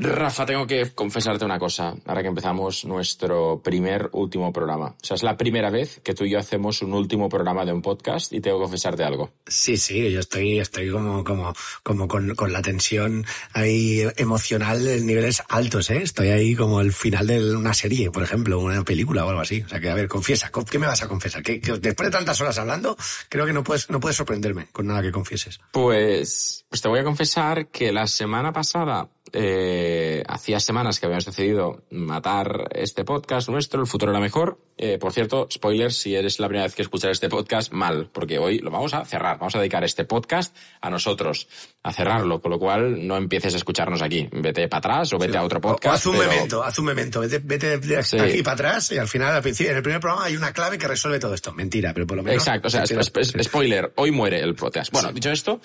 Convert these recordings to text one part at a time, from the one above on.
Rafa, tengo que confesarte una cosa, ahora que empezamos nuestro primer último programa. O sea, es la primera vez que tú y yo hacemos un último programa de un podcast y tengo que confesarte algo. Sí, sí, yo estoy, estoy como, como, como con, con la tensión ahí emocional en niveles altos, ¿eh? Estoy ahí como el final de una serie, por ejemplo, una película o algo así. O sea, que a ver, confiesa, ¿qué me vas a confesar? Que, que después de tantas horas hablando, creo que no puedes, no puedes sorprenderme con nada que confieses. Pues, pues te voy a confesar que la semana pasada eh, hacía semanas que habíamos decidido matar este podcast nuestro, el futuro era mejor. Eh, por cierto, spoilers, si eres la primera vez que escuchas este podcast, mal, porque hoy lo vamos a cerrar. Vamos a dedicar este podcast a nosotros, a cerrarlo, con lo cual no empieces a escucharnos aquí. Vete para atrás o vete a otro podcast. O, haz un memento, haz un memento, vete, vete de aquí para atrás y al final, al principio, en el primer programa hay una clave que resuelve todo esto. Mentira, pero por lo menos. Exacto, o sea, spoiler, hoy muere el podcast. Bueno, dicho esto,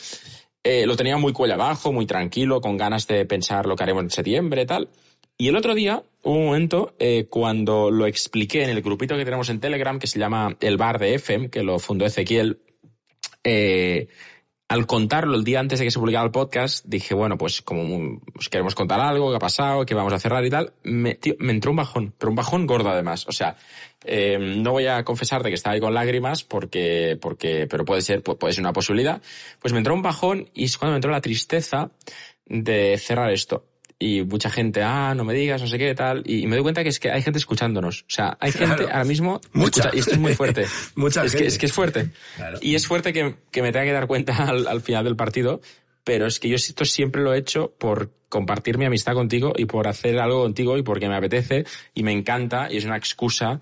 eh, lo tenía muy cuello abajo, muy tranquilo, con ganas de pensar lo que haremos en septiembre, tal. Y el otro día hubo un momento eh, cuando lo expliqué en el grupito que tenemos en Telegram, que se llama El Bar de FM, que lo fundó Ezequiel, eh, al contarlo el día antes de que se publicara el podcast, dije, bueno, pues como pues queremos contar algo, qué ha pasado, qué vamos a cerrar y tal, me, me entró un bajón, pero un bajón gordo además. O sea, eh, no voy a confesarte que estaba ahí con lágrimas porque, porque, pero puede ser, puede ser una posibilidad. Pues me entró un bajón y es cuando me entró la tristeza de cerrar esto y mucha gente, ah, no me digas, no sé qué, tal. Y me doy cuenta que es que hay gente escuchándonos. O sea, hay gente ahora mismo, mucha. y esto es muy fuerte. mucha es gente. Que, es que es fuerte. Claro. Y es fuerte que, que, me tenga que dar cuenta al, al, final del partido, pero es que yo esto siempre lo he hecho por compartir mi amistad contigo y por hacer algo contigo y porque me apetece y me encanta y es una excusa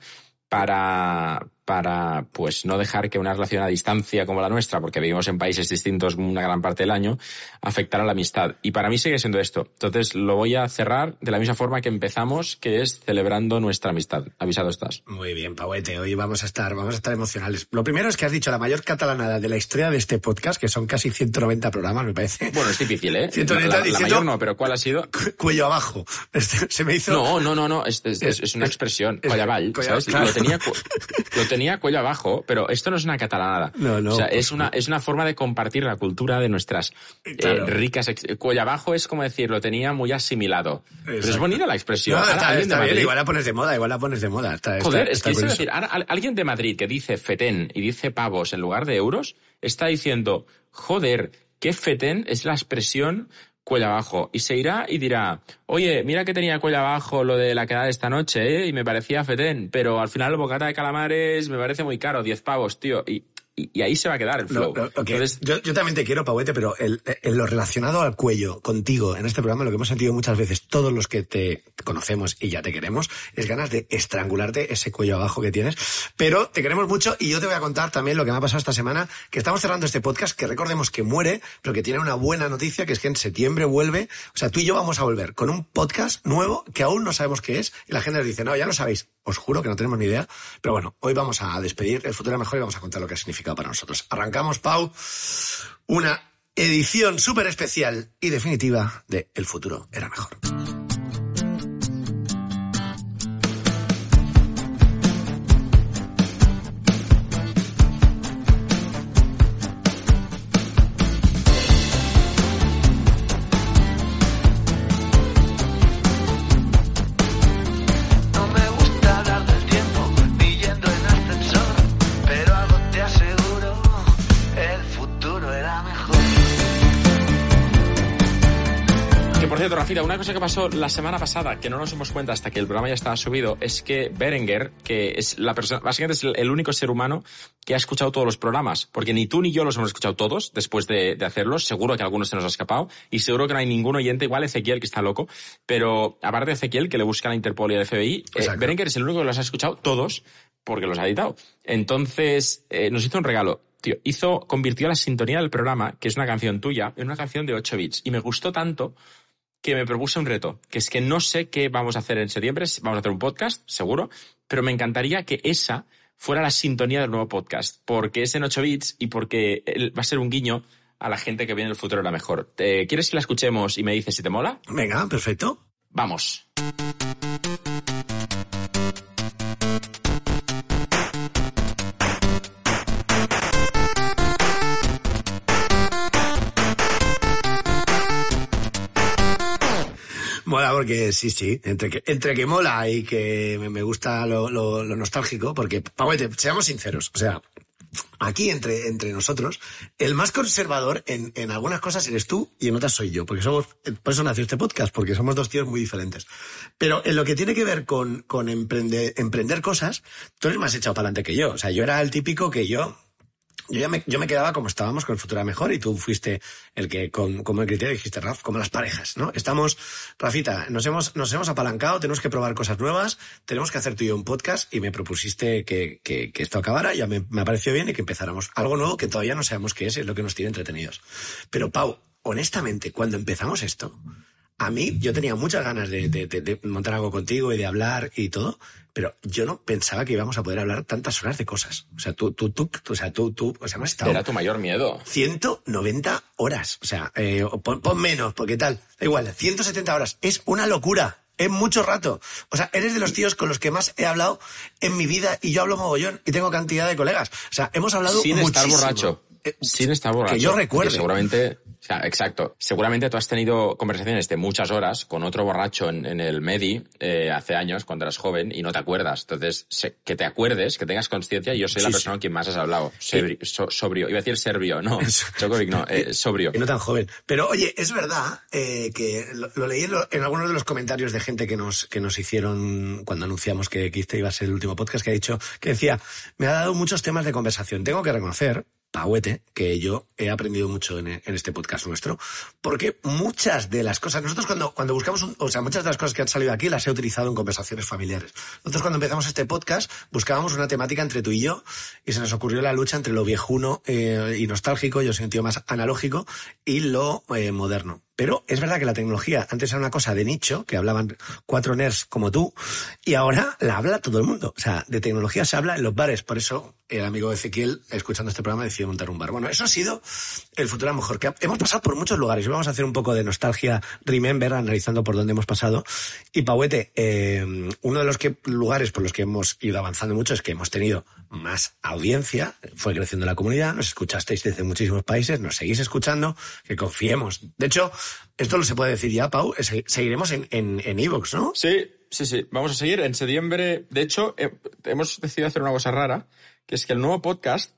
para, para pues no dejar que una relación a distancia como la nuestra, porque vivimos en países distintos una gran parte del año, afectara la amistad. Y para mí sigue siendo esto. Entonces lo voy a cerrar de la misma forma que empezamos, que es celebrando nuestra amistad. Avisado estás. Muy bien, Pauete. Hoy vamos a estar, vamos a estar emocionales. Lo primero es que has dicho la mayor catalanada de la historia de este podcast, que son casi 190 programas, me parece. Bueno, es difícil, ¿eh? 190 la, la, la mayor no, pero ¿cuál ha sido? Cu cuello abajo. Este, se me hizo. No, no, no, no. Es, es, es, es una expresión. ¿sabes? Claro. Lo tenía, lo tenía cuello abajo, pero esto no es una catalanada. No, no. O sea, es una, es una forma de compartir la cultura de nuestras Claro. eh, ricas. Cuello abajo es como decir, lo tenía muy asimilado. Pero es bonita la expresión. No, está, bien, igual la pones de moda, igual la pones de moda. Está, Joder, es que decir, ahora, al- alguien de Madrid que dice fetén y dice pavos en lugar de euros, está diciendo, joder, qué fetén es la expresión cuello abajo. Y se irá y dirá, oye, mira que tenía cuello abajo lo de la quedada esta noche, ¿eh? Y me parecía fetén, pero al final el bocata de calamares me parece muy caro, 10 pavos, tío. Y, y, ahí se va a quedar el flow. Entonces, yo, yo también te quiero, Pauete, pero el- en lo relacionado al cuello, contigo, en este programa, lo que hemos sentido muchas veces, todos los que te conocemos y ya te queremos, es ganas de estrangularte ese cuello abajo que tienes. Pero te queremos mucho y yo te voy a contar también lo que me ha pasado esta semana, que estamos cerrando este podcast, que recordemos que muere, pero que tiene una buena noticia, que es que en septiembre vuelve. O sea, tú y yo vamos a volver con un podcast nuevo que aún no sabemos qué es. Y la gente nos dice, no, ya lo sabéis. Os juro que no tenemos ni idea. Pero bueno, hoy vamos a despedir el futuro mejor y vamos a contar lo que ha significado para nosotros. Arrancamos, Pau, una edición súper especial y definitiva de El futuro era mejor. Cierto, Rafita, una cosa que pasó la semana pasada, que no nos dimos cuenta hasta que el programa ya estaba subido, es que Berenguer, que es la persona, básicamente es el, único ser humano que ha escuchado todos los programas, porque ni tú ni yo los hemos escuchado todos después de, de hacerlos, seguro que algunos se nos ha escapado, y seguro que no hay ningún oyente, igual Ezequiel, que está loco, pero aparte de Ezequiel, que le busca la Interpol y el FBI, eh. Berenguer es el único que los ha escuchado todos, porque los ha editado. Entonces, eh, nos hizo un regalo. Tío, hizo, convirtió la sintonía del programa, que es una canción tuya, en una canción de 8 bits. Y me gustó tanto que me propuse un reto, que es que no sé qué vamos a hacer en septiembre, vamos a hacer un podcast, seguro, pero me encantaría que esa fuera la sintonía del nuevo podcast, porque es en 8 bits y porque va a ser un guiño a la gente que viene en el futuro era mejor. ¿Te- ¿Quieres que la escuchemos y me dices si te mola? Venga, perfecto. Vamos. Porque sí, sí, entre que, entre que mola y que me, gusta lo, nostálgico, porque, Pauete, seamos sinceros, o sea, aquí entre, entre nosotros, el más conservador en, en algunas cosas eres tú y en otras soy yo, porque somos, por eso nació este podcast, porque somos dos tíos muy diferentes. Pero en lo que tiene que ver con, con emprender, emprender cosas, tú eres más echado para adelante que yo. O sea, yo era el típico que yo, yo, me, yo me quedaba como estábamos con el futuro mejor y tú fuiste el que, con, como el criterio dijiste, Raf, como las parejas, ¿no? Estamos, Rafita, nos hemos, nos hemos apalancado, tenemos que probar cosas nuevas, tenemos que hacer tú y yo un podcast y me propusiste que, que, que esto acabara, ya me, me pareció bien y que empezáramos algo nuevo que todavía no sabemos qué es, es lo que nos tiene entretenidos. Pero Pau, honestamente, cuando empezamos esto, a mí yo tenía muchas ganas de, de- de- de montar algo contigo y de hablar y todo, pero yo no pensaba que íbamos a poder hablar tantas horas de cosas. O sea, tú, tú, tú, tú- o sea, tú, tú, o sea, hemos estado Era tu mayor miedo. 190 horas. O sea, eh, pon, pon menos, porque tal, da igual, 170 horas. Es una locura. Es mucho rato. O sea, eres de los tíos con los que más he hablado en mi vida y yo hablo mogollón y tengo cantidad de colegas. O sea, hemos hablado Sin estar muchísimo. borracho. Eh, Sin estar borracho. Que yo Porque recuerde. Seguramente, o sea, exacto. Seguramente tú has tenido conversaciones de muchas horas con otro borracho en, en el Medi eh, hace años, cuando eras joven, y no te acuerdas. Entonces, se- que te acuerdes, que tengas conciencia, yo soy la Sí, persona con quien más has hablado. Sebri- so- sobrio. Iba a decir serbio, no. Djokovic no, eh, sobrio. Y no tan joven. Pero oye, es verdad eh, que lo, lo leí en algunos de los comentarios de gente que nos, que nos hicieron cuando anunciamos que, que este iba a ser el último podcast, que ha dicho, que decía, me ha dado muchos temas de conversación. Tengo que reconocer, Pauete, que yo he aprendido mucho en, este podcast nuestro, porque muchas de las cosas, nosotros cuando, cuando buscamos, un- o sea, muchas de las cosas que han salido aquí las he utilizado en conversaciones familiares. Nosotros cuando empezamos este podcast buscábamos una temática entre tú y yo y se nos ocurrió la lucha entre lo viejuno eh, y nostálgico, yo soy un más analógico, y lo eh, moderno. Pero es verdad que la tecnología antes era una cosa de nicho, que hablaban cuatro nerds como tú, y ahora la habla todo el mundo. O sea, de tecnología se habla en los bares. Por eso el amigo Ezequiel, escuchando este programa, decidió montar un bar. Bueno, eso ha sido el futuro a lo mejor. Que hemos pasado por muchos lugares. Vamos a hacer un poco de nostalgia, remember, analizando por dónde hemos pasado. Y Pauete, eh, uno de los que, lugares por los que hemos ido avanzando mucho es que hemos tenido más audiencia, fue creciendo la comunidad, nos escuchasteis desde muchísimos países, nos seguís escuchando, que confiemos. De hecho, esto lo se puede decir ya, Pau, se- seguiremos en en, en Evox, ¿no? Sí, sí, sí. Vamos a seguir. En septiembre, de hecho, eh, hemos decidido hacer una cosa rara, que es que el nuevo podcast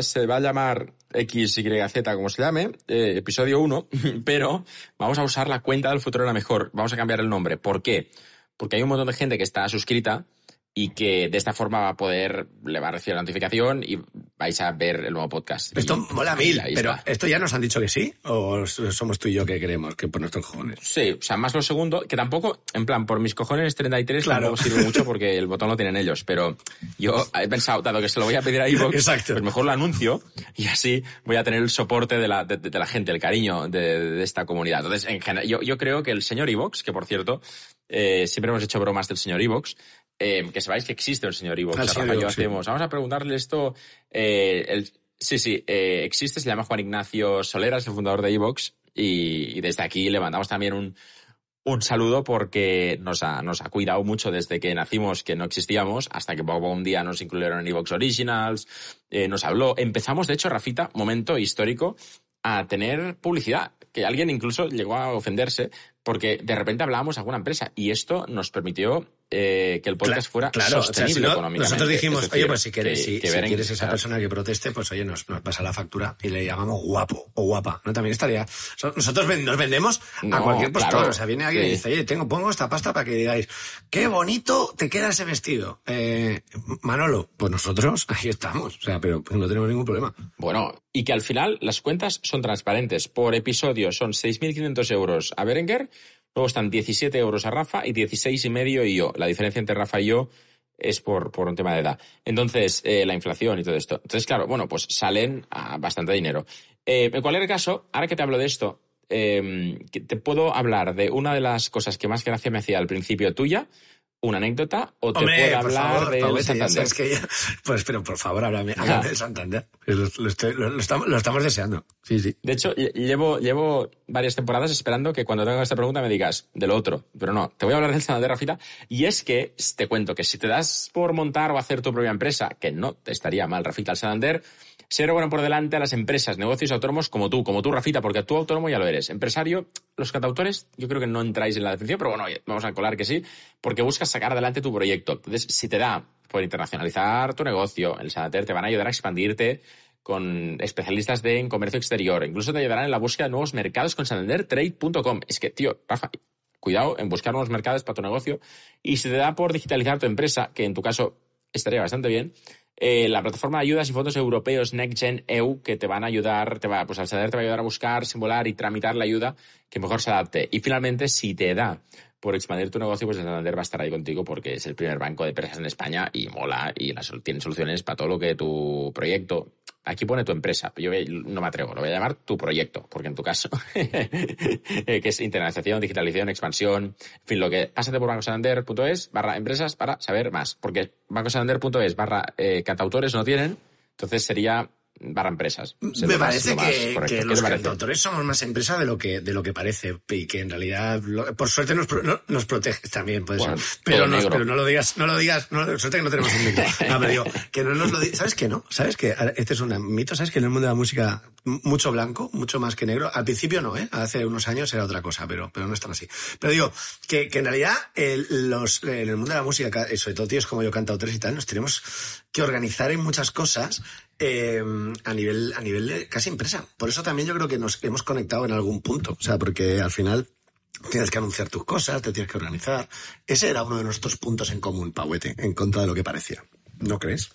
se va a llamar XYZ, como se llame, eh, episodio 1, pero vamos a usar la cuenta del futuro era mejor. Vamos a cambiar el nombre. ¿Por qué? Porque hay un montón de gente que está suscrita y que de esta forma va a poder, le va a recibir la notificación y vais a ver el nuevo podcast. Esto Y- mola mil, pero. ¿esto ya nos han dicho que sí? ¿O somos tú y yo que queremos que por nuestros cojones? Sí, o sea, más lo segundo, que tampoco, en plan, por mis cojones 33 Claro. tampoco sirve mucho porque el botón lo tienen ellos, pero yo he pensado, dado que se lo voy a pedir a Exacto. pues mejor lo anuncio y así voy a tener el soporte de la, de, de la gente, el cariño de, de esta comunidad. Entonces, en general, yo, yo creo que el señor iVoox, que por cierto, eh, siempre hemos hecho bromas del señor iVoox, eh, que sepáis que existe señor. Ah, el señor yo iVoox, sí. hacemos, vamos a preguntarle esto, eh, el, sí, sí, existe, se llama Juan Ignacio Solera, es el fundador de iVoox y, y desde aquí le mandamos también un, un saludo porque nos ha, nos ha cuidado mucho desde que nacimos, que no existíamos, hasta que poco un día nos incluyeron en Evox Originals, nos habló. Empezamos, de hecho, Rafita, momento histórico, a tener publicidad, que alguien incluso llegó a ofenderse porque de repente hablábamos a alguna empresa y esto nos permitió eh, que el podcast fuera Claro, o sea, sostenible si no, económicamente. nosotros dijimos, decir, oye, pues si quieres, que- si, que si quieres esa claro. persona que proteste, pues oye, nos, nos pasa la factura y le llamamos guapo o guapa, ¿no? También estaría... so- Nosotros nos vendemos a No, cualquier postor, o sea, viene alguien y dice, oye, tengo, pongo esta pasta para que digáis, qué bonito te queda ese vestido. Eh, Manolo, pues nosotros ahí estamos, o sea, pero pues, no tenemos ningún problema. Bueno, y que al final las cuentas son transparentes. Por episodio son 6.500 euros a Berenguer, luego están 17 euros a Rafa y 16 y medio y yo. La diferencia entre Rafa y yo es por, por un tema de edad. Entonces, eh, la inflación y todo esto. Entonces, claro, bueno, pues salen a bastante dinero. Eh, en cualquier caso, ahora que te hablo de esto, eh, te puedo hablar de una de las cosas que más gracia me hacía al principio tuya, una anécdota o te Hombre, puedo hablar favor, del Pauete, ya Santander. que ya- Pues, pero por favor, háblame, háblame del Santander. Lo, lo estoy- lo- lo estamos, lo estamos deseando. Sí, sí. De hecho, lle- llevo, llevo varias temporadas esperando que cuando tenga esta pregunta me digas del otro. Pero no, te voy a hablar del Santander, Rafita. Y es que te cuento que si te das por montar o hacer tu propia empresa, que no te estaría mal, Rafita, el Santander, se bueno por delante a las empresas, negocios autónomos como tú, como tú, Rafita, porque tú autónomo ya lo eres. Empresario, los cantautores, yo creo que no entráis en la definición, pero bueno, vamos a colar que sí, porque buscas sacar adelante tu proyecto. Entonces, si te da por internacionalizar tu negocio, el Santander te van a ayudar a expandirte con especialistas de en comercio exterior. Incluso te ayudarán en la búsqueda de nuevos mercados con santandertrade.com. Es que, tío, Rafa, cuidado en buscar nuevos mercados para tu negocio. Y si te da por digitalizar tu empresa, que en tu caso estaría bastante bien, eh, la plataforma de ayudas y fondos europeos NextGen EU que te van a ayudar, te va, pues al Santander te va a ayudar a buscar, simular y tramitar la ayuda que mejor se adapte. Y finalmente, si te da por expandir tu negocio, pues Santander va a estar ahí contigo porque es el primer banco de empresas en España y mola y tiene soluciones para todo lo que tu proyecto. Aquí pone tu empresa, yo no me atrevo, lo voy a llamar tu proyecto, porque en tu caso, que es internalización, digitalización, expansión, en fin, lo que pásate por bancosantander.es barra empresas para saber más, porque bancosantander.es barra eh, cantautores no tienen, entonces sería barra empresas. Me parece más que, correcto. que ¿Qué los cantautores somos más empresa de lo que de lo que parece y que en realidad lo- por suerte nos, pro- no- nos protege también puede Bueno, ser pero no, pero no lo digas no lo digas no, suerte que no tenemos un mito. No, pero digo, que no nos lo di- sabes que no sabes que este es un mito sabes que en el mundo de la música mucho blanco mucho más que negro al principio no eh hace unos años era otra cosa pero pero no es tan así. Pero digo que, que en realidad el- los en el mundo de la música ca- sobre todo tíos como yo cantautores y tal nos tenemos que organizar en muchas cosas eh, a nivel a nivel de casi empresa. Por eso también yo creo que nos hemos conectado en algún punto. O sea, porque al final tienes que anunciar tus cosas, te tienes que organizar. Ese era uno de nuestros puntos en común, Pauete, en contra de lo que parecía. ¿No crees?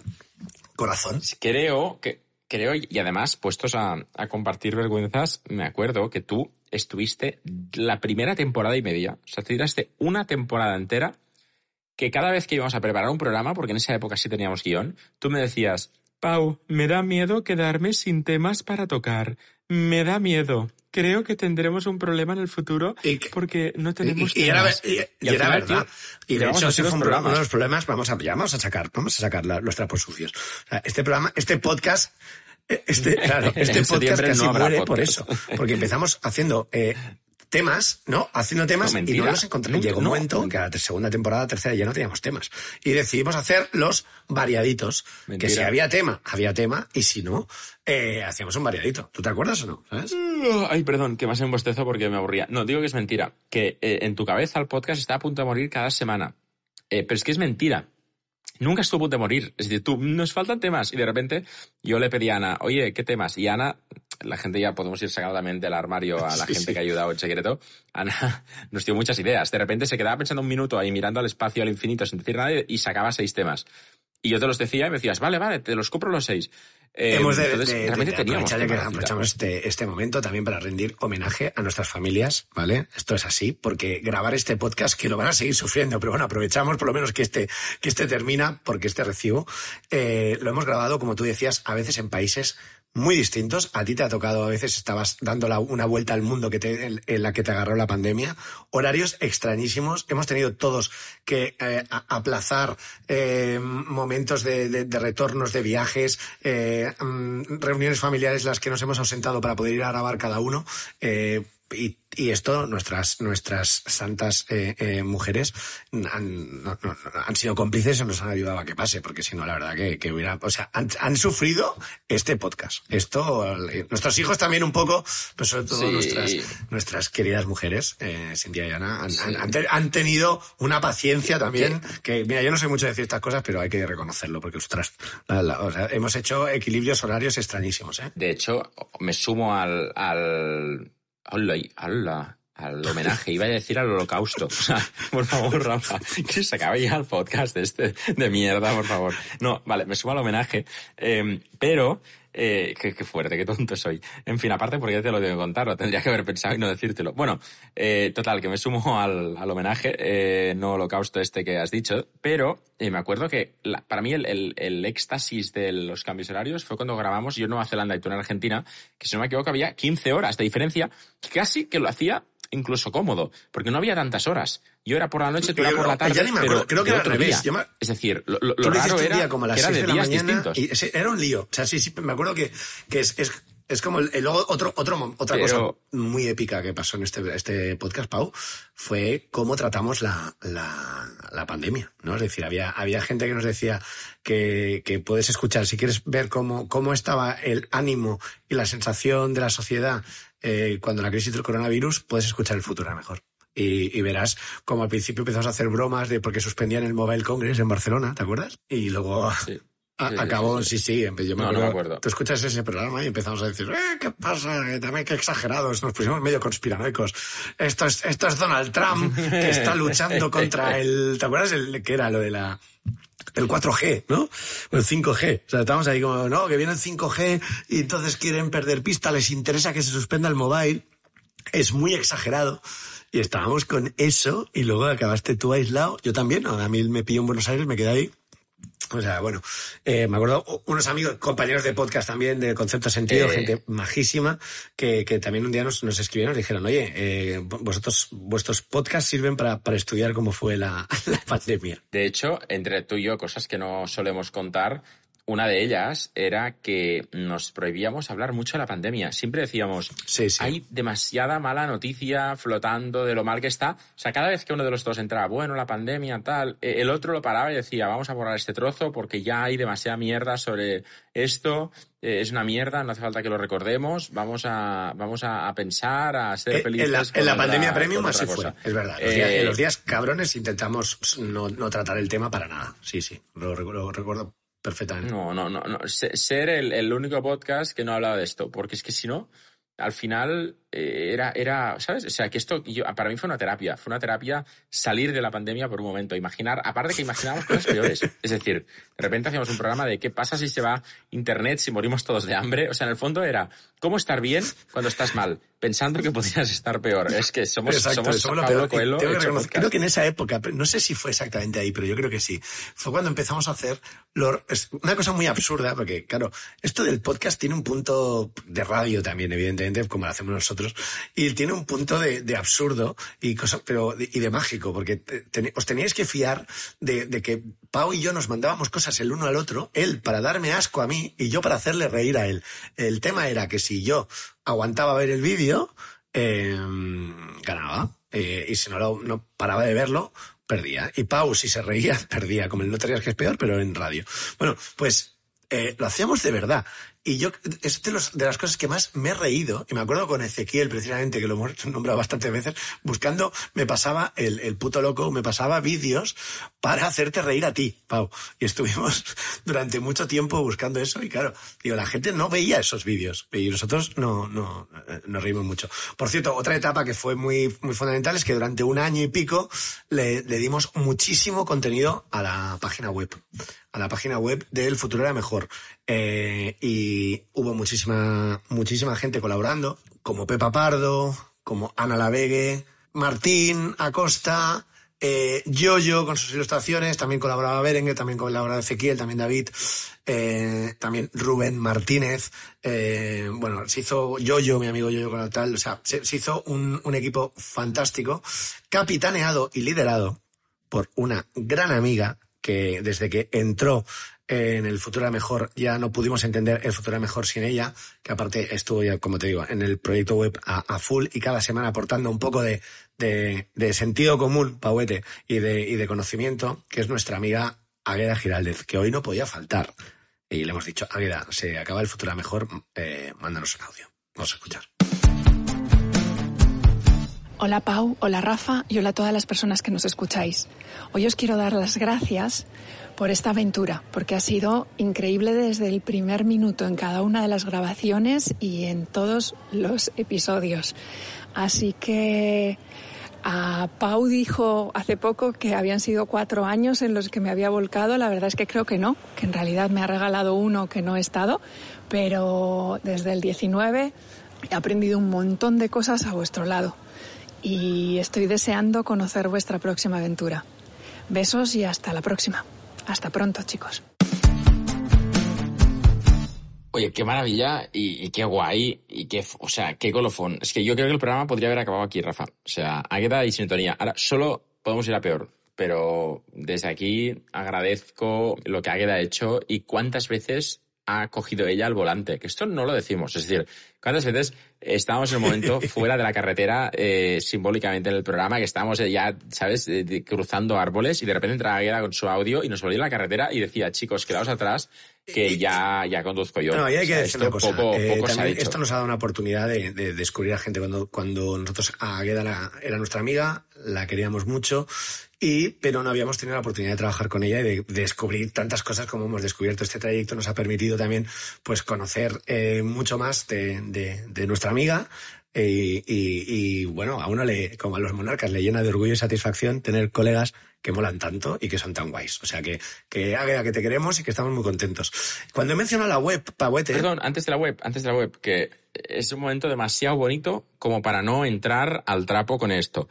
Corazón. Creo que, creo, y además, puestos a, a compartir vergüenzas, me acuerdo que tú estuviste la primera temporada y media, o sea, te tiraste una temporada entera que cada vez que íbamos a preparar un programa, porque en esa época sí teníamos guion, tú me decías, Pau, me da miedo quedarme sin temas para tocar. Me da miedo. Creo que tendremos un problema en el futuro Y que- porque no Y, tenemos y era, temas. y- y era final, verdad. tío, y de hecho, ese fue un pro- programas. uno de los problemas. Vamos a, ya vamos a sacar, vamos a sacar la- los trapos sucios. O sea, este programa, este podcast, eh, este, claro, este podcast casi no muere por eso. Porque empezamos haciendo eh, temas, ¿no? Haciendo temas No, y no los encontramos. Nunca- Llegó un no. momento en que a la segunda temporada, tercera ya no teníamos temas. Y decidimos hacer los variaditos. Mentira. Que si había tema, había tema. Y si no, eh, hacíamos un variadito. ¿Tú te acuerdas o no? ¿Sabes? Ay, perdón, que me hace un bostezo porque me aburría. No, digo que es mentira. Que eh, en tu cabeza el podcast está a punto de morir cada semana. Eh, pero es que es mentira. Nunca estuvo a punto de morir. Es decir, tú, nos faltan temas. Y de repente yo le pedí a Ana, oye, ¿qué temas? Y Ana, la gente ya podemos ir sacando también del armario a la Sí, gente sí. que ha ayudado en secreto. Ana nos dio muchas ideas. De repente se quedaba pensando un minuto ahí mirando al espacio, al infinito, sin decir nada y sacaba seis temas. Y yo te los decía y me decías, vale, vale, te los compro los seis. Eh, Hemos de, entonces, de- realmente de teníamos aprovechar que aprovechamos este, este momento también para rendir homenaje a nuestras familias, ¿vale? Esto es así, porque grabar este podcast, que lo van a seguir sufriendo, pero bueno, aprovechamos por lo menos que este, que este termina, porque este recibo, eh, lo hemos grabado, como tú decías, a veces en países muy distintos. A ti te ha tocado, a veces estabas dando la- una vuelta al mundo que te, en, la que te agarró la pandemia. Horarios extrañísimos. Hemos tenido todos que eh, aplazar eh, momentos de, de- de retornos de viajes, eh, mm, reuniones familiares las que nos hemos ausentado para poder ir a grabar cada uno. Y, y esto, nuestras, nuestras santas eh, eh, mujeres han, no- han sido cómplices y nos han ayudado a que pase, porque si no, la verdad que, que hubiera, o sea, han, han sufrido este podcast. Esto, eh, nuestros hijos también un poco, pero sobre todo Sí. nuestras, nuestras queridas mujeres, eh, Cintia y Ana, han, han- han te- han tenido una paciencia también, que, mira, yo no sé mucho decir estas cosas, pero hay que reconocerlo, porque, ostras, la- la- o sea, hemos hecho equilibrios horarios extrañísimos, ¿eh? De hecho, me sumo al. al. Hola, hola, al homenaje. Iba a decir al holocausto. Por favor, Rafa, que se acabe ya el podcast este de mierda, por favor. No, vale, me sumo al homenaje. eh, pero. Eh, qué, qué fuerte, qué tonto soy. En fin, aparte porque ya te lo tengo que contar, lo tendría que haber pensado y no decírtelo. Bueno, eh, total, que me sumo al, al homenaje, eh, no holocausto este que has dicho, pero eh, me acuerdo que para mí el, el, el éxtasis de los cambios horarios fue cuando grabamos yo en Nueva Zelanda y tú en Argentina, que si no me equivoco había 15 horas de diferencia, casi que lo hacía incluso cómodo, porque no había tantas horas. Yo era por la noche, tú Yo era por la tarde, ya ni me acuerdo, pero creo que era al otro revés. día. Me- Es decir, lo, lo- lo raro era día como a las que era 6 de de la días mañana distintos. y ese- era un lío. O sea, sí, sí, me acuerdo que, que es, es, es como el, otro, otro, otra Pero- cosa muy épica que pasó en este, este podcast, Pau, fue cómo tratamos la, la, la pandemia, ¿no? Es decir, había, había gente que nos decía que, que puedes escuchar, si quieres ver cómo, cómo estaba el ánimo y la sensación de la sociedad eh, cuando la crisis del coronavirus, puedes escuchar el futuro era mejor. Y, y verás como al principio empezamos a hacer bromas de porque suspendían el Mobile Congress en Barcelona, ¿te acuerdas? Y luego Sí. a- Sí, sí, acabó, sí, sí, sí, yo me No, no acuerdo, me acuerdo. Tú escuchas ese programa y empezamos a decir, eh, ¿qué pasa? También qué exagerados, nos pusimos medio conspiranoicos. Esto es, esto es Donald Trump que está luchando contra el, ¿te acuerdas el que era lo de la el 4G, ¿no? El 5G. O sea, estamos ahí como, no, que viene el 5G y entonces quieren perder pista, les interesa que se suspenda el mobile. Es muy exagerado. Y estábamos con eso y luego acabaste tú aislado. Yo también, a mí me pilló en Buenos Aires, me quedé ahí. O sea, bueno, eh, me acuerdo unos amigos, compañeros de podcast también, de Concepto Sentido, Eh. gente majísima, que, que también un día nos, nos escribieron y dijeron, oye, eh, vosotros, vuestros podcasts sirven para, para estudiar cómo fue la, la pandemia. De hecho, entre tú y yo, cosas que no solemos contar, una de ellas era que nos prohibíamos hablar mucho de la pandemia. Siempre decíamos, Sí, sí. hay demasiada mala noticia flotando de lo mal que está. O sea, cada vez que uno de los dos entraba, bueno, la pandemia, tal, eh, el otro lo paraba y decía, vamos a borrar este trozo porque ya hay demasiada mierda sobre esto, eh, es una mierda, no hace falta que lo recordemos, vamos a, vamos a, a pensar, a ser Eh, felices. en la, con en la otra- pandemia premium así fue, es verdad. Los, Eh, días, en los días cabrones intentamos no, no tratar el tema para nada. Sí, sí, lo, recu- lo recuerdo perfectamente. No, no, no, no. Se- Ser el, el único podcast que no hablaba de esto, porque es que si no, al final eh, era, era, ¿sabes? O sea, que esto yo- para mí fue una terapia, fue una terapia salir de la pandemia por un momento, imaginar, aparte que imaginábamos cosas peores. Es decir, de repente hacíamos un programa de qué pasa si se va internet, si morimos todos de hambre. O sea, en el fondo era cómo estar bien cuando estás mal, pensando que podrías estar peor. Es que somos, Exacto, somos somos lo Pablo peor. Coelho que creo que en esa época, no sé si fue exactamente ahí, pero yo creo que sí. Fue cuando empezamos a hacer lo- una cosa muy absurda, porque claro, esto del podcast tiene un punto de radio también, evidentemente, como lo hacemos nosotros, y tiene un punto de, absurdo y cosa, pero y de mágico, porque os teníais que fiar de, que Pau y yo nos mandábamos cosas el uno al otro, él para darme asco a mí y yo para hacerle reír a él. El tema era que si yo aguantaba ver el vídeo, eh, ganaba. Eh, y si no, lo- no paraba de verlo, perdía. Y Pau, si se reía, perdía. Como el no que es peor, pero en radio. Bueno, pues eh, lo hacíamos de verdad. Y yo, es de, las cosas que más me he reído, y me acuerdo con Ezequiel, precisamente, que lo hemos nombrado bastantes veces, buscando, me pasaba el, el puto loco, me pasaba vídeos para hacerte reír a ti, Pau. Y estuvimos durante mucho tiempo buscando eso, y claro, digo, la gente no veía esos vídeos, y nosotros no, no, eh, nos reímos mucho. Por cierto, otra etapa que fue muy, muy fundamental es que durante un año y pico le, le dimos muchísimo contenido a la página web a la página web del Futuro era Mejor. Eh, y hubo muchísima, muchísima gente colaborando, como Pepa Pardo, como Ana Lavegue, Martín Acosta, eh, Yoyo con sus ilustraciones, también colaboraba Berengue, también colaboraba Ezequiel, también David, eh, también Rubén Martínez, bueno, se hizo Yoyo, mi amigo Yoyo con el tal, o sea, se, hizo un equipo fantástico, capitaneado y liderado por una gran amiga que desde que entró en el Futuro era Mejor ya no pudimos entender el Futuro era Mejor sin ella, que aparte estuvo ya, como te digo, en el proyecto web a, full y cada semana aportando un poco de, de, sentido común, Pauete, y de, y de conocimiento, que es nuestra amiga Agueda Giraldez, que hoy no podía faltar. Y le hemos dicho, Agueda, se acaba el Futuro era Mejor, eh, mándanos un audio. Vamos a escuchar. Hola Pau, hola Rafa y hola a todas las personas que nos escucháis. Hoy os quiero dar las gracias por esta aventura, porque ha sido increíble desde el primer minuto en cada una de las grabaciones y en todos los episodios. Así que a Pau dijo hace poco que habían sido cuatro años en los que me había volcado. La verdad es que creo que no, que en realidad me ha regalado uno que no he estado, pero desde el 19 he aprendido un montón de cosas a vuestro lado y estoy deseando conocer vuestra próxima aventura. Besos y hasta la próxima. Hasta pronto, chicos. Oye, qué maravilla y, qué guay y qué, o sea, qué colofón. Es que yo creo que el programa podría haber acabado aquí, Rafa. O sea, Águeda y sintonía. Ahora, solo podemos ir a peor. Pero desde aquí agradezco lo que Águeda ha hecho y cuántas veces ha cogido ella al volante, que esto no lo decimos. Es decir, cuántas veces estábamos en un momento fuera de la carretera, eh, simbólicamente en el programa, que estábamos ya, ¿sabes?, de- cruzando árboles y de repente entraba Águeda con su audio y nos volvía a la carretera y decía, chicos, quedaos atrás, que ya, ya conduzco yo. No, y hay O que sea, decir esto una cosa. Poco, eh, poco se ha dicho. esto nos ha dado una oportunidad de, de descubrir a gente. Cuando, cuando nosotros, Agueda la- era nuestra amiga, la queríamos mucho, y, pero no habíamos tenido la oportunidad de trabajar con ella y de, de descubrir tantas cosas como hemos descubierto. Este trayecto nos ha permitido también pues, conocer eh, mucho más de, de- de nuestra amiga. eh, y, bueno, a uno le, como a los monarcas, le llena de orgullo y satisfacción tener colegas que molan tanto y que son tan guays. O sea que, que Águeda, que te queremos y que estamos muy contentos. Cuando he mencionado la web, Pavete, Perdón, antes de la web, antes de la web, que es un momento demasiado bonito como para no entrar al trapo con esto.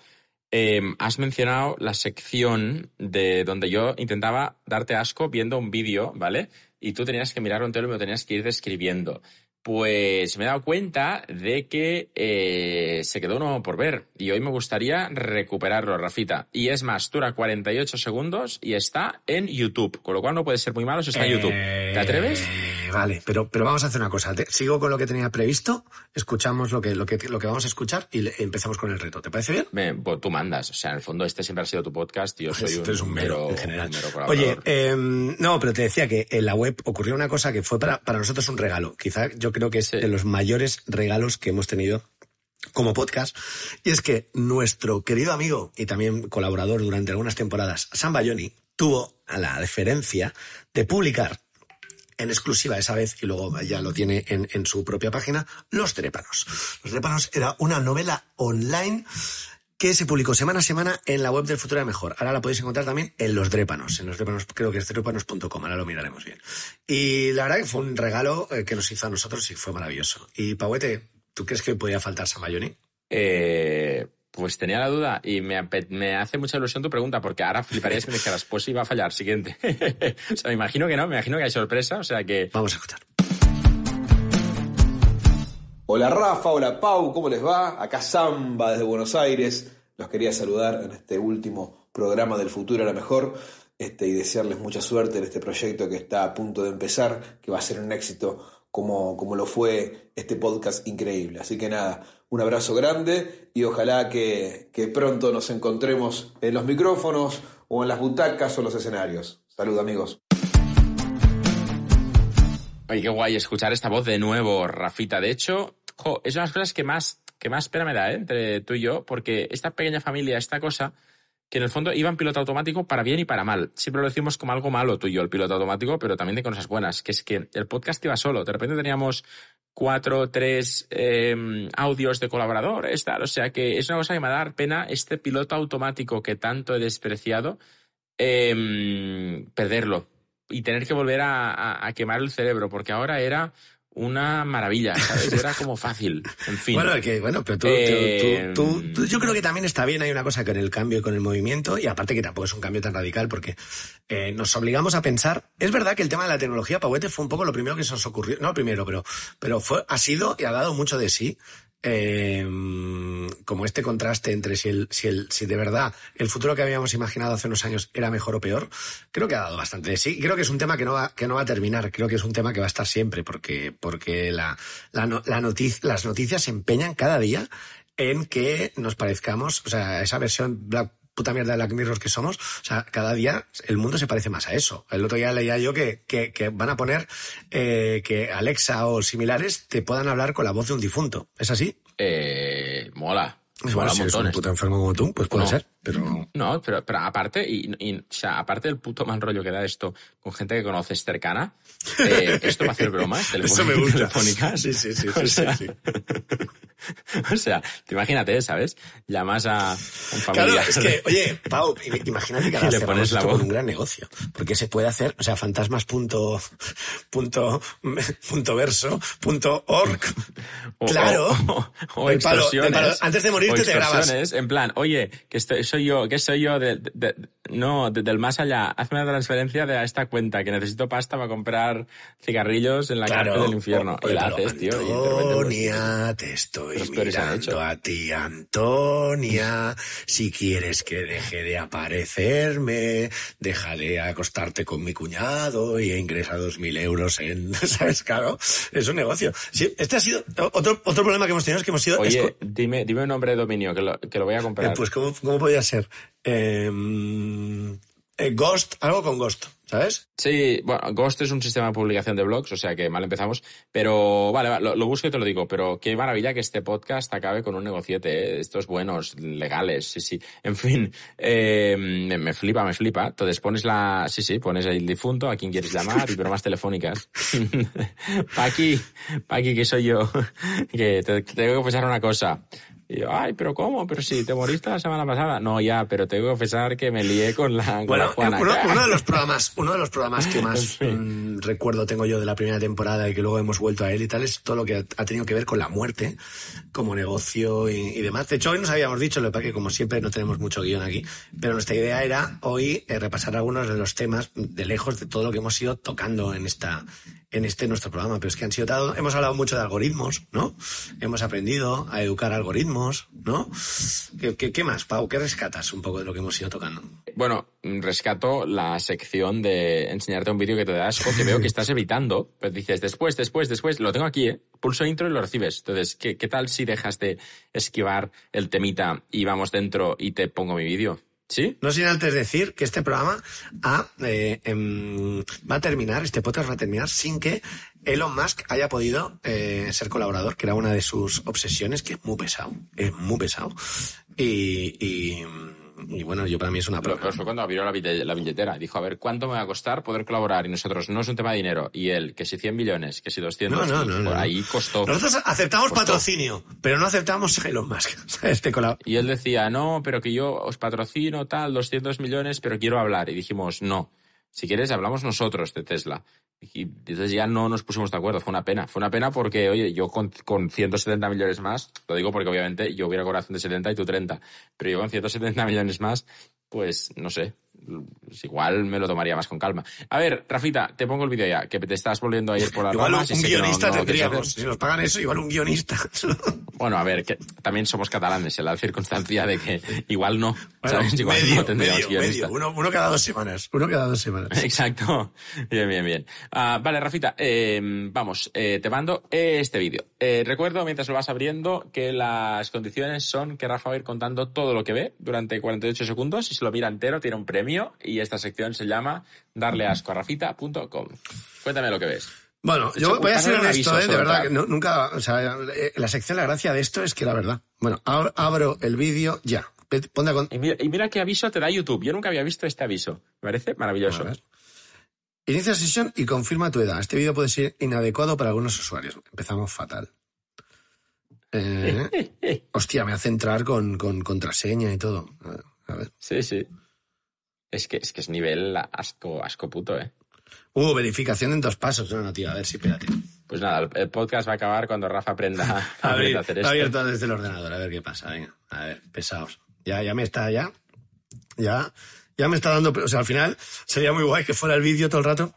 Eh, has mencionado la sección de donde yo intentaba darte asco viendo un vídeo, ¿vale? Y tú tenías que mirarlo entero y me lo tenías que ir describiendo. Pues me he dado cuenta de que eh, se quedó uno por ver y hoy me gustaría recuperarlo, Rafita. Y es más, dura 48 segundos y está en YouTube, con lo cual no puede ser muy malo si está en YouTube. ¿Te atreves? Eh, vale, pero, pero vamos a hacer una cosa. Te- sigo con lo que tenía previsto, escuchamos lo que, lo que, lo que vamos a escuchar y le- empezamos con el reto. ¿Te parece bien? Me- pues tú mandas. O sea, en el fondo este siempre ha sido tu podcast y yo soy un, es un mero, en general. un mero. Oye, eh, no, pero te decía que en la web ocurrió una cosa que fue para, para nosotros un regalo. Quizá yo creo que es Sí. de los mayores regalos que hemos tenido como podcast. Y es que nuestro querido amigo y también colaborador durante algunas temporadas, Sam Bayoni, tuvo la deferencia de publicar en exclusiva esa vez, y luego ya lo tiene en, en su propia página, Los Trépanos. Los Trépanos era una novela online que se publicó semana a semana en la web del Futuro Mejor. Ahora la podéis encontrar también en Los Drépanos. En los Drépanos, creo que es drépanos.com, ahora lo miraremos bien. Y la verdad que fue un regalo eh, que nos hizo a nosotros y fue maravilloso. Y Pauete, ¿tú crees que podía faltar Samayoni? Eh, pues tenía la duda y me, me hace mucha ilusión tu pregunta porque ahora fliparías que me dijeras, pues iba a fallar, siguiente. o sea, me imagino que no, me imagino que hay sorpresa, o sea que... Vamos a escuchar. Hola Rafa, hola Pau, ¿cómo les va? Acá Samba desde Buenos Aires. Los quería saludar en este último programa del futuro a la mejor este, y desearles mucha suerte en este proyecto que está a punto de empezar, que va a ser un éxito como, como lo fue este podcast increíble. Así que nada, un abrazo grande y ojalá que, pronto nos encontremos en los micrófonos o en las butacas o los escenarios. Salud amigos. Oye, qué guay escuchar esta voz de nuevo, Rafita. De hecho, es una de las cosas que más, que más pena me da, ¿eh? entre tú y yo, porque esta pequeña familia, esta cosa, que en el fondo iba en piloto automático para bien y para mal. Siempre lo decimos como algo malo tú y yo, el piloto automático, pero también de cosas buenas, que es que el podcast iba solo. De repente teníamos cuatro, tres eh, audios de colaboradores, tal. O sea que es una cosa que me da pena este piloto automático que tanto he despreciado, eh, perderlo y tener que volver a, a- a quemar el cerebro, porque ahora era una maravilla, ¿sabes? Era como fácil, en fin. Bueno, que, bueno, pero tú, Eh, tú- tú- tú- yo creo que también está bien, hay una cosa con el cambio y con el movimiento, y aparte que tampoco es un cambio tan radical, porque eh, nos obligamos a pensar. Es verdad que el tema de la tecnología, Pauete, fue un poco lo primero que se nos ocurrió, no primero, pero, pero fue, ha sido y ha dado mucho de sí. Eh, como este contraste entre si, el, si, el, si de verdad el futuro que habíamos imaginado hace unos años era mejor o peor, creo que ha dado bastante sí. Creo que es un tema que no va, que no va a terminar, creo que es un tema que va a estar siempre, porque, porque la, la, la noticia, las noticias se empeñan cada día en que nos parezcamos, o sea, esa versión Black puta mierda de Black Mirror que somos, o sea, cada día el mundo se parece más a eso. El otro día leía yo que, que, que van a poner eh, que Alexa o similares te puedan hablar con la voz de un difunto. ¿Es así? Eh, mola. Pues mola bueno, si eres un puto enfermo como tú, pues puede No. ser, pero... No, pero, pero aparte, y, y- o sea, aparte del puto mal rollo que da esto con gente que conoces cercana, eh, esto va a hacer bromas Eso me gusta. telefónicas. Sí, sí, sí, O sí, sea, sí. o sea, te imagínate, ¿sabes? Llamas a un Claro, familiar. es que, oye, Pau, im- imagínate que ahora le pones la voz. un gran negocio. Porque se puede hacer, o sea, fantasmas punto, punto, punto verso, punto org. O- claro. O, o El palo, palo. Antes de morirte o te grabas. En plan, oye, que estoy, soy yo, que soy yo de, de- de- no, de- del más allá. Hazme una transferencia de a esta cuenta que necesito pasta para comprar cigarrillos en la cárcel del infierno. Oye, y la haces, tío. pues, Antonia, te estoy mirando a ti, Antonia. Si quieres que deje de aparecerme, deja de acostarte con mi cuñado y ingresa dos mil euros en, ¿sabes? Claro, es un negocio. Sí, este ha sido otro, otro problema que hemos tenido es que hemos sido... Oye, dime, dime un nombre de dominio que lo, que lo voy a eh, comprar. pues, ¿cómo, cómo podría ser? Eh, eh, Ghost, algo con Ghost, ¿sabes? Sí, bueno, Ghost es un sistema de publicación de blogs, o sea que mal empezamos. Pero vale, va, lo, busco y te lo digo. Pero qué maravilla que este podcast acabe con un negociete, ¿eh? estos buenos, legales, sí, sí. En fin, eh, me, flipa, me flipa. Entonces pones la, sí, sí, pones el difunto, a quien quieres llamar y bromas telefónicas. Paqui, Paqui, que soy yo. que te tengo que confesar una cosa. Y yo, ay, pero ¿cómo? Pero si te moriste la semana pasada. No, ya, pero tengo que confesar que me lié con la, con Bueno, la Juana. uno, uno de los programas, uno de los programas que más mm, recuerdo tengo yo de la primera temporada y que luego hemos vuelto a él y tal es todo lo que ha tenido que ver con la muerte como negocio y, y demás. De hecho, hoy nos habíamos dicho, lo que pasa es que como siempre no tenemos mucho guion aquí, pero nuestra idea era hoy eh, repasar algunos de los temas de lejos de todo lo que hemos ido tocando en esta en este nuestro programa, pero es que han sido dado- hemos hablado mucho de algoritmos, ¿no? Hemos aprendido a educar algoritmos, ¿no? ¿Qué, más, Pau? ¿Qué rescatas un poco de lo que hemos ido tocando? Bueno, rescato la sección de enseñarte un vídeo que te da asco, que veo que estás evitando, pero dices después, después, después, lo tengo aquí, ¿eh? Pulso intro y lo recibes. Entonces, ¿qué, qué tal si dejas de esquivar el temita y vamos dentro y te pongo mi vídeo? ¿Sí? No sin antes decir que este programa eh, em, va a terminar, este podcast va a terminar sin que Elon Musk haya podido eh, ser colaborador, que era una de sus obsesiones, que es muy pesado, es muy pesado. Y, y, y bueno, yo para mí es una prueba. peor fue cuando abrió la, la billetera. Dijo, a ver, ¿cuánto me va a costar poder colaborar? Y nosotros, no es un tema de dinero. Y él, que si 100 millones, que si 200. No, no, no, por no. ahí costó. Nosotros aceptamos Costó. patrocinio, pero no aceptamos a Elon Musk. Este Y él decía, no, pero que yo os patrocino tal, 200 millones, pero quiero hablar. Y dijimos, no. Si quieres, hablamos nosotros de Tesla. Y entonces ya no nos pusimos de acuerdo. Fue una pena. Fue una pena porque, oye, yo con, con 170 millones más, lo digo porque obviamente yo hubiera cobrado 170 y tú 30, pero yo con 170 millones más, pues no sé. Pues igual me lo tomaría más con calma. A ver, Rafita, te pongo el vídeo ya, que te estás volviendo a ir por la Igual un, no- guionista no quieres tendríamos. Si nos pagan eso, igual un guionista. Bueno, a ver, que también somos catalanes, en la circunstancia de que igual no, Bueno, ¿sabes? Igual medio, no tendríamos medio, guionista. medio. Uno, uno cada dos semanas. Uno cada dos semanas. Exacto. Bien, bien, bien. Ah, vale, Rafita, eh, vamos, eh, te mando este vídeo. Eh, recuerdo, mientras lo vas abriendo, que las condiciones son que Rafa va a ir contando todo lo que ve durante 48 segundos y si lo mira entero tiene un premio y esta sección se llama darleascoarrafita.com. Cuéntame lo que ves. Bueno, yo voy a ser honesto, ¿eh? de verdad, que no- nunca, o sea, eh, la sección, la gracia de esto es que la verdad. Bueno, ab- abro el vídeo ya. Ponte a con- Y mira, y mira qué aviso te da YouTube. Yo nunca había visto este aviso. Me parece maravilloso. Inicia sesión y confirma tu edad. Este vídeo puede ser inadecuado para algunos usuarios. Empezamos fatal. Eh, hostia, me hace entrar con, con contraseña y todo. A ver. Sí, sí. Es que, es que es nivel asco, asco puto, eh. Uh, verificación en dos pasos. No, no, tío, a ver si espérate. Pues nada, el- podcast va a acabar cuando Rafa aprenda, A aprenda a hacer está esto. abierto desde el ordenador, a ver qué pasa. Venga, a ver, pesados. Ya, ya me está, ya. Ya, ya me está dando. O sea, al final sería muy guay que fuera el vídeo todo el rato.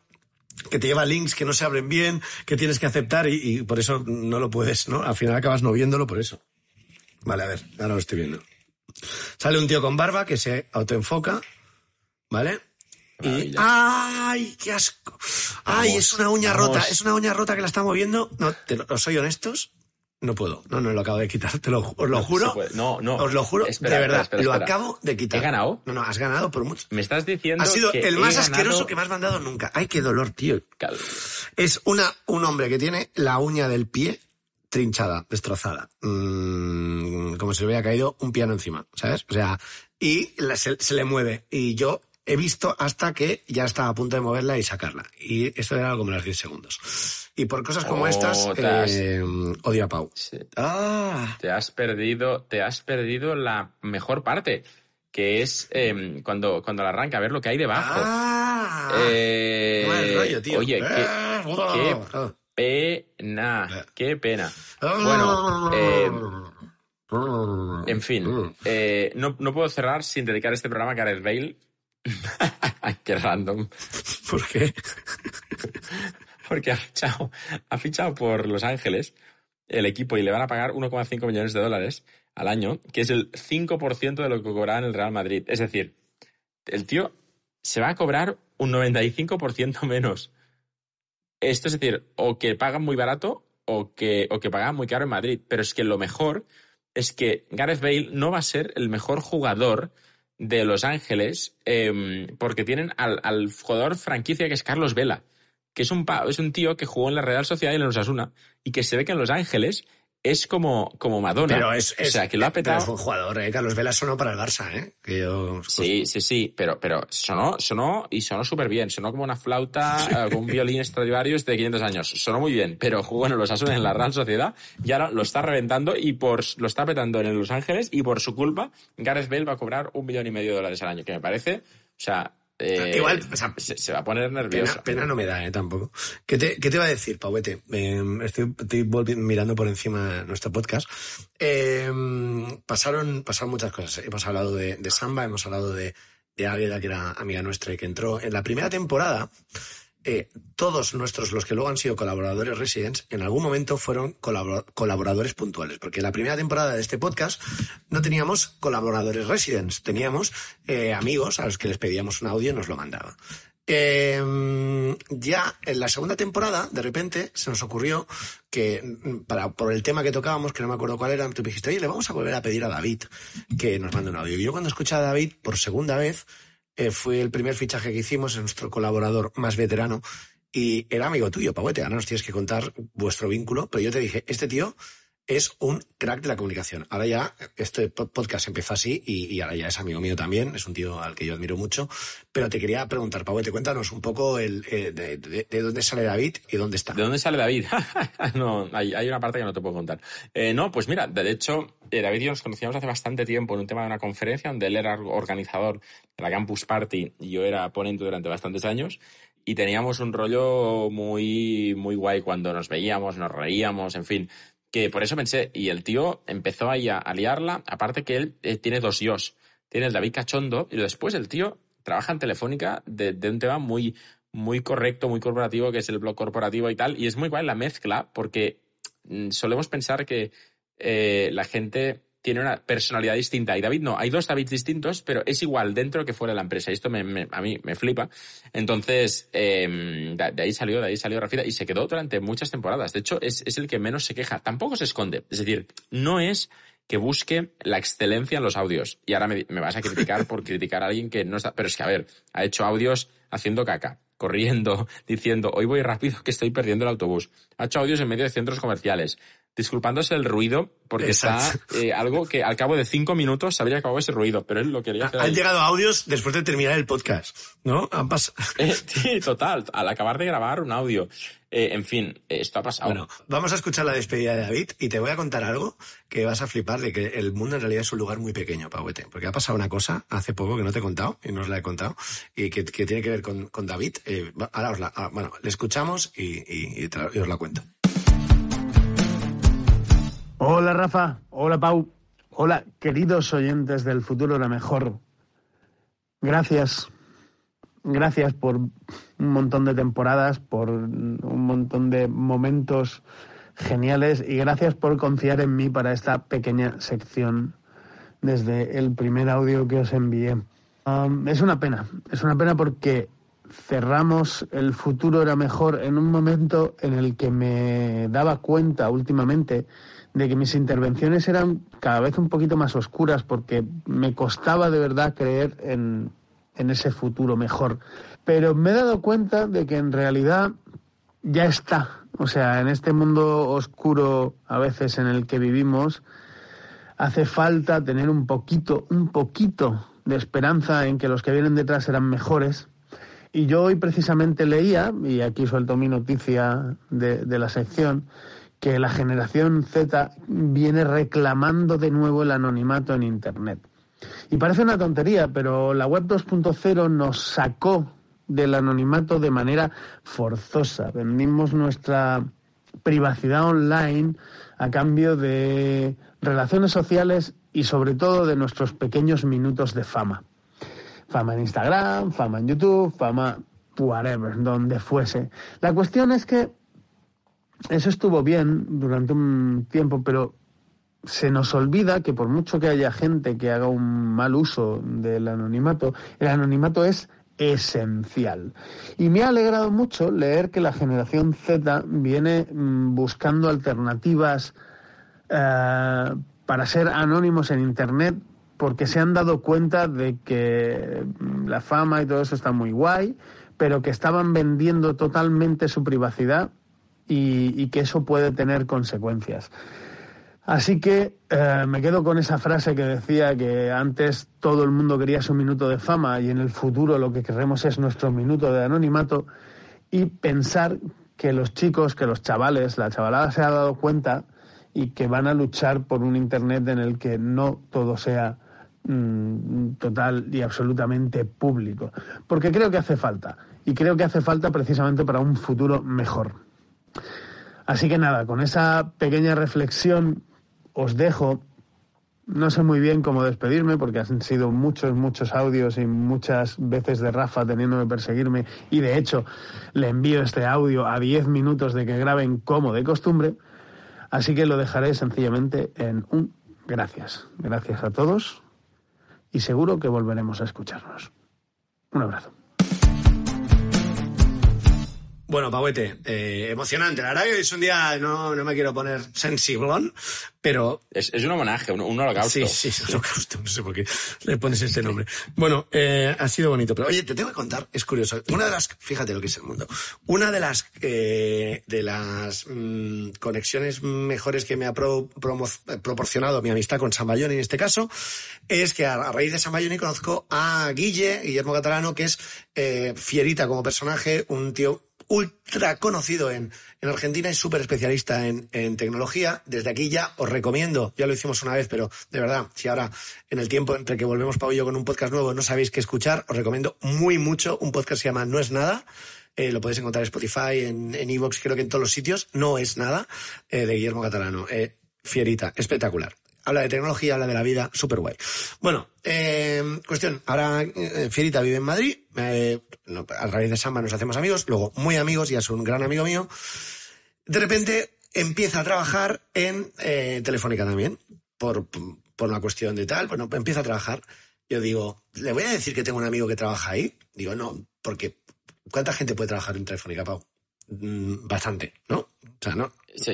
Que te lleva links que no se abren bien, que tienes que aceptar y, y por eso no lo puedes, ¿no? Al final acabas no viéndolo por eso. Vale, a ver, ahora lo estoy viendo. Sale un tío con barba que se autoenfoca, ¿vale? Y. ¡Ay, qué asco! ¡Ay, Vamos, es una uña vamos. rota! Es una uña rota que la está moviendo. No, te lo, os soy honestos, no puedo. No, no, lo acabo de quitar, te lo, os lo No juro. No, no. Os lo juro, Espera, de verdad, espera, espera, lo acabo de quitar. ¿He ganado? No, no, has ganado por mucho. Me estás diciendo Ha sido que el más ganado- asqueroso que me has mandado nunca. ¡Ay, qué dolor, tío! Es una, un hombre que tiene la uña del pie trinchada, destrozada. Mm, como si le hubiera caído un piano encima, ¿sabes? O sea, y la- se, se le mueve. Y yo he visto hasta que ya estaba a punto de moverla y sacarla. Y esto era como las 10 segundos. Y por cosas como Oh, estas, has- eh, odio a Pau. Sí. Ah, Te has perdido, te has perdido la mejor parte, que es em, cuando, cuando la arranca, a ver lo que hay debajo. ah. Eh, Qué mal rollo, tío. Oye, qué, Ah, qué pena, Eh. qué pena. ah. Bueno, eh, en fin, eh, no, no puedo cerrar sin dedicar este programa a Gareth Bale. qué random. ¿Por qué? Porque ha fichado, ha fichado por Los Ángeles. el equipo y le van a pagar 1,5 millones de dólares al año, que es el 5% de lo que cobraba en el Real Madrid. Es decir, el tío se va a cobrar un 95% menos. Esto es decir, o que pagan muy barato o que, o que pagan muy caro en Madrid. Pero es que lo mejor es que Gareth Bale no va a ser el mejor jugador de Los Ángeles em, porque tienen al, al, jugador franquicia que es Carlos Vela, que es un, es un tío que jugó en la Real Sociedad y en los Asuna y que se ve que en Los Ángeles es como, como Madonna. Pero es, o sea, que lo ha petado. Pero es un jugador, ¿eh? Carlos Vela sonó para el Barça, ¿eh? Que yo... Sí, sí, sí, pero, pero sonó, sonó y sonó súper bien. Sonó como una flauta con un violín Stradivarius de 500 años. Sonó muy bien, pero bueno, los Asunas en la Real Sociedad y ahora lo está reventando y por, lo está petando en Los Ángeles y por su culpa Gareth Bale va a cobrar un millón y medio de dólares al año, que me parece, o sea, eh, Igual, o sea, se, se, va a poner nervioso. Pena, pena, no me da, eh, tampoco. ¿Qué te, qué te iba a decir, Pauete? Eh, estoy, estoy mirando por encima nuestro podcast. Eh, pasaron, pasaron muchas cosas. Hemos hablado de, de Samba, hemos hablado de, de Águeda, que era amiga nuestra y que entró en la primera temporada. Eh, todos nuestros, los que luego han sido colaboradores residents, en algún momento fueron colabor colaboradores puntuales, porque la primera temporada de este podcast no teníamos colaboradores residents, teníamos eh, amigos a los que les pedíamos un audio y nos lo mandaban. Eh, ya en la segunda temporada, de repente, se nos ocurrió que, para, por el tema que tocábamos, que no me acuerdo cuál era, tú me dijiste, oye, le vamos a volver a pedir a David que nos mande un audio. Y yo cuando escuché a David por segunda vez, eh, fue el primer fichaje que hicimos, es nuestro colaborador más veterano, y era amigo tuyo, Pauete. Ahora nos tienes que contar vuestro vínculo, pero yo te dije, este tío es un crack de la comunicación. Ahora ya, este podcast empezó así y, ahora ya es amigo mío también, es un tío al que yo admiro mucho. Pero te quería preguntar, Pauete, cuéntanos un poco el, eh, de, de, de, dónde sale David y dónde está. ¿De dónde sale David? no, hay, hay, una parte que no te puedo contar. Eh, no, pues mira, de hecho, eh, David y yo nos conocíamos hace bastante tiempo en un tema de una conferencia donde él era organizador de la Campus Party y yo era ponente durante bastantes años y teníamos un rollo muy, muy guay cuando nos veíamos, nos reíamos, en fin que por eso pensé, y el tío empezó ahí a, a liarla, aparte que él eh, tiene dos yos, tiene el David Cachondo, y después el tío trabaja en Telefónica de, un tema muy, muy correcto, muy corporativo, que es el blog corporativo y tal, y es muy guay la mezcla, porque mm, solemos pensar que eh, la gente tiene una personalidad distinta. Y David no, hay dos Davids distintos, pero es igual dentro que fuera de la empresa. Esto me, me, a mí me flipa. Entonces, eh, de, ahí salió, de ahí salió Rafida y se quedó durante muchas temporadas. De hecho, es, es el que menos se queja. Tampoco se esconde. Es decir, no es que busque la excelencia en los audios. Y ahora me, me vas a criticar por criticar a alguien que no está... Pero es que, a ver, ha hecho audios haciendo caca corriendo, diciendo, hoy voy rápido que estoy perdiendo el autobús. Ha hecho audios en medio de centros comerciales, disculpándose el ruido, porque Exacto. está eh, algo que al cabo de cinco minutos se habría acabado ese ruido, pero él lo quería hacer. Han ahí. llegado audios después de terminar el podcast, ¿no? Han pasado. Eh, sí, total, al acabar de grabar un audio. Eh, en fin, esto ha pasado. Bueno, vamos a escuchar la despedida de David y te voy a contar algo que vas a flipar de que el mundo en realidad es un lugar muy pequeño, Pauete. Porque ha pasado una cosa hace poco que no te he contado y no os la he contado y que, que tiene que ver con, con David. Ahora os la, ah, bueno, le escuchamos y, y, y, y os la cuento. Hola Rafa, hola Pau, hola queridos oyentes del futuro la mejor. Gracias, gracias por un montón de temporadas, por un montón de momentos geniales y gracias por confiar en mí para esta pequeña sección desde el primer audio que os envié. Um, es una pena, es una pena porque cerramos el futuro era mejor en un momento en el que me daba cuenta últimamente de que mis intervenciones eran cada vez un poquito más oscuras porque me costaba de verdad creer en, en ese futuro mejor. Pero me he dado cuenta de que en realidad ya está. O sea, en este mundo oscuro a veces en el que vivimos, hace falta tener un poquito, un poquito de esperanza en que los que vienen detrás serán mejores. Y yo hoy precisamente leía, y aquí suelto mi noticia de, de la sección, que la generación Z viene reclamando de nuevo el anonimato en Internet. Y parece una tontería, pero la web 2.0 nos sacó del anonimato de manera forzosa. Vendimos nuestra privacidad online a cambio de relaciones sociales y sobre todo de nuestros pequeños minutos de fama. Fama en Instagram, fama en YouTube, fama whatever, donde fuese. La cuestión es que eso estuvo bien durante un tiempo, pero se nos olvida que por mucho que haya gente que haga un mal uso del anonimato, el anonimato es esencial. Y me ha alegrado mucho leer que la generación Z viene mm, buscando alternativas eh, para ser anónimos en Internet porque se han dado cuenta de que mm, la fama y todo eso está muy guay, pero que estaban vendiendo totalmente su privacidad y, que eso puede tener consecuencias. Así que eh, me quedo con esa frase que decía que antes todo el mundo quería su minuto de fama y en el futuro lo que queremos es nuestro minuto de anonimato y pensar que los chicos, que los chavales, la chavalada se ha dado cuenta y que van a luchar por un Internet en el que no todo sea mm, total y absolutamente público. Porque creo que hace falta. Y creo que hace falta precisamente para un futuro mejor. Así que nada, con esa pequeña reflexión os dejo. No sé muy bien cómo despedirme porque han sido muchos, muchos audios y muchas veces de Rafa teniéndome perseguirme y de hecho le envío este audio a 10 minutos de que graben como de costumbre. Así que lo dejaré sencillamente en un gracias. Gracias a todos y seguro que volveremos a escucharnos. Un abrazo. Bueno, Pauete, eh, emocionante. La verdad que es un día, no, no me quiero poner sensiblón, pero... Es, es un homenaje, un, un holocausto. Sí, sí, es un holocausto, no sé por qué le pones este nombre. Bueno, eh, ha sido bonito, pero oye, te tengo que contar, es curioso. Una de las, fíjate lo que es el mundo, una de las, eh, de las mm, conexiones mejores que me ha pro- promo- proporcionado mi amistad con San Bayoni en este caso, es que a, a raíz de San Bayoni conozco a Guille, Guillermo Catalano, que es eh, fierita como personaje, un tío ultra conocido en, en Argentina y súper especialista en, en tecnología. Desde aquí ya os recomiendo, ya lo hicimos una vez, pero de verdad, si ahora en el tiempo entre que volvemos Pau y yo con un podcast nuevo no sabéis qué escuchar, os recomiendo muy mucho un podcast que se llama No es nada. Eh, lo podéis encontrar en Spotify, en en Evox, creo que en todos los sitios. No es nada, eh, de Guillermo Catalano. Eh, fierita, espectacular. Habla de tecnología, habla de la vida, súper guay. Bueno, eh, cuestión, ahora eh, Fierita vive en Madrid, eh, a raíz de Samba nos hacemos amigos, luego muy amigos, ya es un gran amigo mío. De repente empieza a trabajar en Telefónica también, por, por una cuestión de tal, bueno, empieza a trabajar. Yo digo, ¿le voy a decir que tengo un amigo que trabaja ahí? Digo, no, porque ¿cuánta gente puede trabajar en Telefónica, Pau? Mm, Bastante, ¿no? O sea, no, Sí,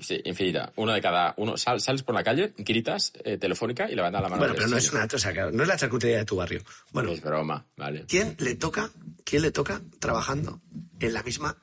sí, infinita. Uno de cada uno. Sal- sales por la calle, gritas eh, telefónica y levantas la mano. Bueno, pero no es una, o sea, claro, no es la charcutería de tu barrio. Bueno, Es broma, vale. ¿quién le toca, quién le toca trabajando en la misma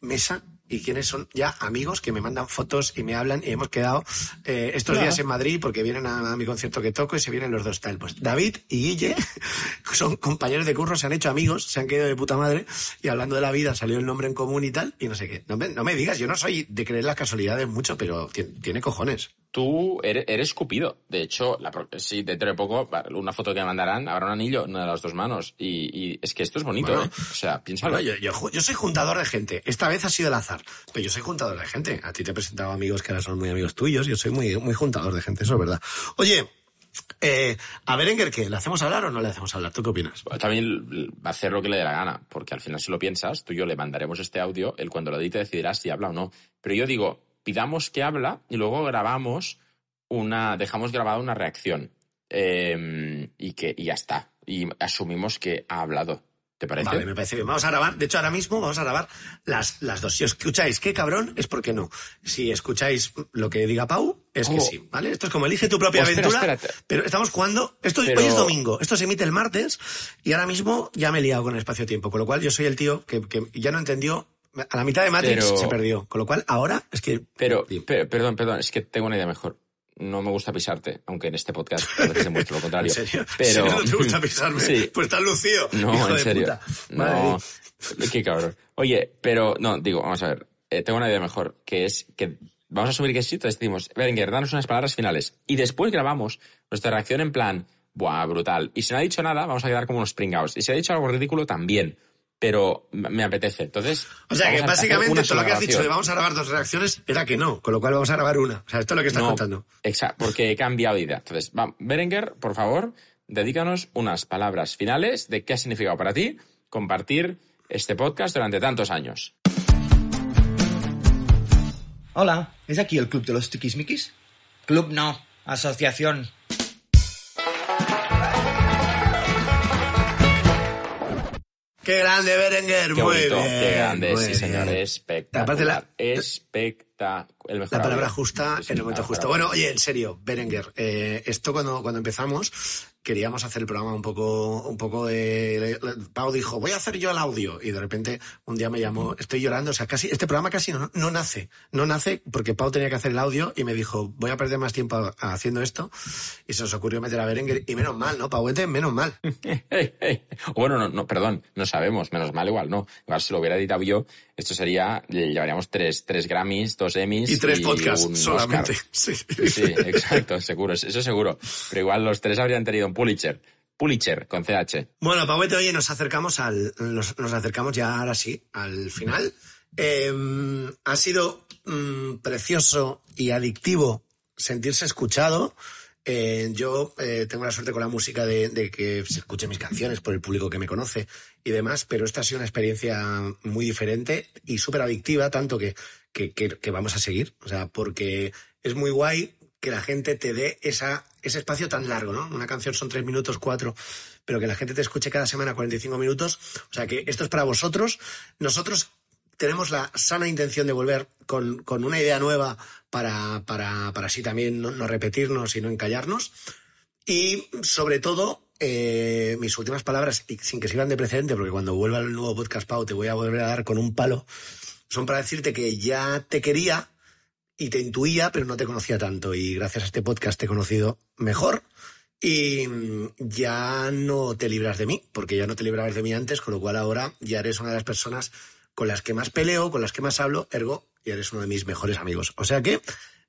mesa y quiénes son ya amigos que me mandan fotos y me hablan y hemos quedado eh, estos días en Madrid porque vienen a, a mi concierto que toco y se vienen los dos tal. Pues David y Guille son compañeros de curro, se han hecho amigos, se han quedado de puta madre y hablando de la vida salió el nombre en común y tal y no sé qué. No me, no me digas, yo no soy de creer las casualidades mucho, pero ti- tiene cojones. Tú eres, eres Cupido. De hecho, la, sí, dentro de poco, una foto que me mandarán, habrá un anillo, una de las dos manos. Y, y es que esto es bonito, Bueno. ¿eh? O sea, piénsalo. Bueno, yo, yo ju- yo soy juntador de gente. Esta vez ha sido el azar. Pero yo soy juntador de gente. A ti te he presentado amigos que ahora son muy amigos tuyos. Yo soy muy, muy juntador de gente, eso es verdad. Oye, eh, a Berenguer, ¿qué? ¿Le hacemos hablar o no le hacemos hablar? ¿Tú qué opinas? También va a hacer lo que le dé la gana, porque al final si lo piensas, tú y yo le mandaremos este audio, él cuando lo edite decidirá si habla o no. Pero yo digo, pidamos que habla y luego grabamos una, dejamos grabada una reacción. Eh, y que y ya está. Y asumimos que ha hablado. ¿Te parece? Vale, me parece bien. Vamos a grabar. De hecho, ahora mismo vamos a grabar las, las dos. Si escucháis qué cabrón, es porque no. Si escucháis lo que diga Pau, es que Oh. sí. ¿Vale? Esto es como elige tu propia Oh, espera, aventura. espérate. Pero estamos jugando. Esto Pero- hoy es domingo. Esto se emite el martes. Y ahora mismo ya me he liado con el espacio-tiempo. Con lo cual yo soy el tío que, que ya no entendió. A la mitad de Matrix Pero- se perdió. Con lo cual ahora es que. Pero, perdón, perdón, es que tengo una idea mejor. No me gusta pisarte, aunque en este podcast a veces demuestro lo contrario. ¿En serio? Pero... ¿En serio no te gusta pisarme? Sí. Pues estás lucido. No, hijo en de serio. puta. No, qué cabrón. Oye, pero no, digo, vamos a ver. Eh, tengo una idea mejor, que es que vamos a asumir que sí, entonces decimos, Berenguer, danos unas palabras finales. Y después grabamos nuestra reacción en plan, buah, brutal. Y si no ha dicho nada, vamos a quedar como unos pringados. Y si ha dicho algo ridículo, también. Pero me apetece. Entonces. O sea que básicamente todo lo que has dicho de vamos a grabar dos reacciones era que no, con lo cual vamos a grabar una. O sea, esto es lo que estás No, contando. Exacto, porque he cambiado de idea. Entonces, va, Berenguer, por favor, dedícanos unas palabras finales de qué ha significado para ti compartir este podcast durante tantos años. Hola, ¿es aquí el club de los tiquismiquis? Club no, asociación. ¡Qué grande, Berenguer! Qué muy bonito, bien. qué grande, sí señor, bien. espectacular. Aparte la- espectacular. El mejor La palabra justa Sí, en el momento justo. Bueno, oye, en serio, Berenguer, eh, esto cuando, cuando empezamos queríamos hacer el programa un poco, un poco de... Pau dijo, voy a hacer yo el audio. Y de repente un día me llamó, estoy llorando, o sea, casi, este programa casi no, no nace. No nace porque Pau tenía que hacer el audio y me dijo, voy a perder más tiempo haciendo esto. Y se nos ocurrió meter a Berenguer. Y menos mal, ¿no, Pauete? Menos mal. bueno, no, no, perdón, no sabemos, menos mal igual, no. Igual si lo hubiera editado yo, esto sería, le llevaríamos tres, tres Grammys, dos Emmys Y tres podcasts un solamente. Oscar. Sí. Sí, exacto, seguro, eso seguro. Pero igual los tres habrían tenido un Pulitzer. Pulitzer, con CH. Bueno, Pauete, oye, nos acercamos al, nos, nos acercamos ya ahora sí, al final. Eh, ha sido mm, precioso y adictivo sentirse escuchado. Eh, yo eh, tengo la suerte con la música de, de que se escuche mis canciones por el público que me conoce y demás, pero esta ha sido una experiencia muy diferente y súper adictiva, tanto que, que, vamos a seguir. O sea, porque es muy guay que la gente te dé esa, ese espacio tan largo, ¿no? Una canción son tres minutos, cuatro, pero que la gente te escuche cada semana 45 minutos. O sea, que esto es para vosotros. Nosotros tenemos la sana intención de volver con, con una idea nueva para, para, para así también no, no repetirnos y no encallarnos. Y sobre todo, eh, mis últimas palabras, y sin que sirvan de precedente, porque cuando vuelva el nuevo podcast Pau te voy a volver a dar con un palo, son para decirte que ya te quería y te intuía, pero no te conocía tanto. Y gracias a este podcast te he conocido mejor. Y mm, ya no te libras de mí, porque ya no te librabas de mí antes, con lo cual ahora ya eres una de las personas con las que más peleo, con las que más hablo, ergo, eres uno de mis mejores amigos. O sea que,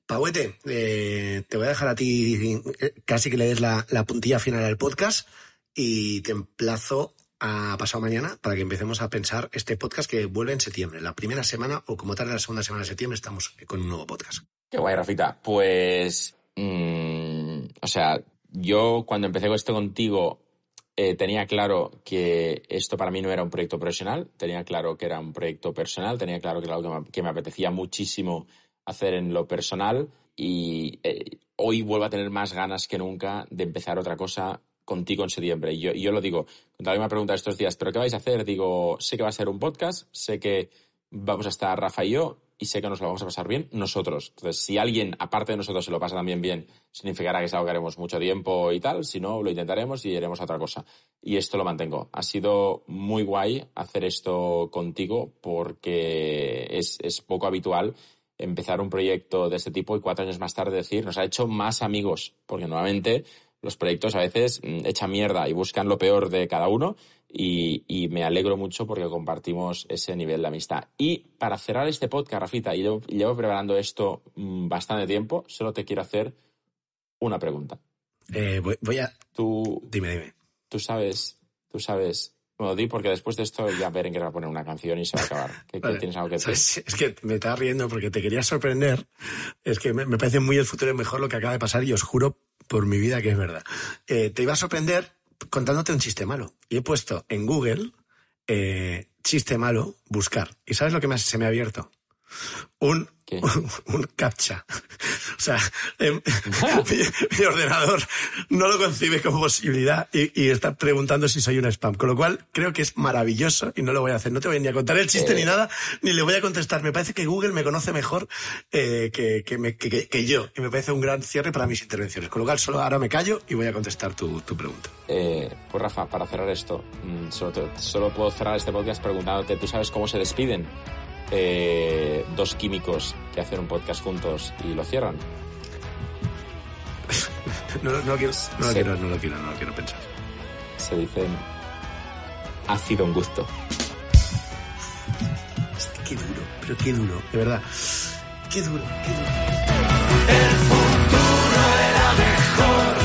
Pauete, eh, te voy a dejar a ti eh, casi que le des la, la puntilla final al podcast y te emplazo a pasado mañana para que empecemos a pensar este podcast que vuelve en septiembre. La primera semana o como tarde la segunda semana de septiembre estamos con un nuevo podcast. Qué guay, Rafita. Pues, mm, o sea, yo cuando empecé con esto contigo eh, tenía claro que esto para mí no era un proyecto profesional, tenía claro que era un proyecto personal, tenía claro que era algo que me apetecía muchísimo hacer en lo personal y eh, hoy vuelvo a tener más ganas que nunca de empezar otra cosa contigo en septiembre. Y yo, lo digo, cuando alguien me pregunta estos días, ¿pero qué vais a hacer? Digo, sé que va a ser un podcast, sé que vamos a estar Rafa y yo y sé que nos lo vamos a pasar bien nosotros. Entonces, si alguien, aparte de nosotros, se lo pasa también bien, significará que es algo que haremos mucho tiempo y tal. Si no, lo intentaremos y iremos a otra cosa. Y esto lo mantengo. Ha sido muy guay hacer esto contigo porque es poco habitual empezar un proyecto de este tipo y cuatro años más tarde decir, nos ha hecho más amigos, porque nuevamente los proyectos a veces mm, echan mierda y buscan lo peor de cada uno y, y me alegro mucho porque compartimos ese nivel de amistad. Y para cerrar este podcast, Rafita, y llevo, llevo preparando esto mm, bastante tiempo, solo te quiero hacer una pregunta. Eh, voy, voy a... Tú, Dime, dime. tú sabes, tú sabes... Bueno, di porque después de esto ya Berenguer va a poner una canción y se va a acabar. ¿Qué, Vale. tienes algo que decir? ¿Sabes? Es que me estaba riendo porque te quería sorprender. Es que me, me parece muy el futuro mejor lo que acaba de pasar y os juro por mi vida que es verdad. Eh, te iba a sorprender contándote un chiste malo. Y he puesto en Google eh, chiste malo, buscar. ¿Y sabes lo que me se me ha abierto? Un, un, un captcha. O sea, em, mi, mi ordenador no lo concibe como posibilidad y, y está preguntando si soy un spam. Con lo cual, creo que es maravilloso y no lo voy a hacer. No te voy ni a contar el chiste Eh. ni nada, ni le voy a contestar. Me parece que Google me conoce mejor eh, que, que, me- que- que- que yo. Y me parece un gran cierre para mis intervenciones. Con lo cual, solo ahora me callo y voy a contestar tu, tu pregunta. Eh, pues Rafa, para cerrar esto, mm, solo, te- solo puedo cerrar este podcast preguntándote, ¿tú sabes cómo se despiden eh, dos químicos que hacen un podcast juntos y lo cierran? No, no lo quiero, no lo quiero, no lo quiero, no lo quiero pensar. Se dicen, ha sido un gusto. Qué duro, pero qué duro, de verdad. Qué duro, qué duro. está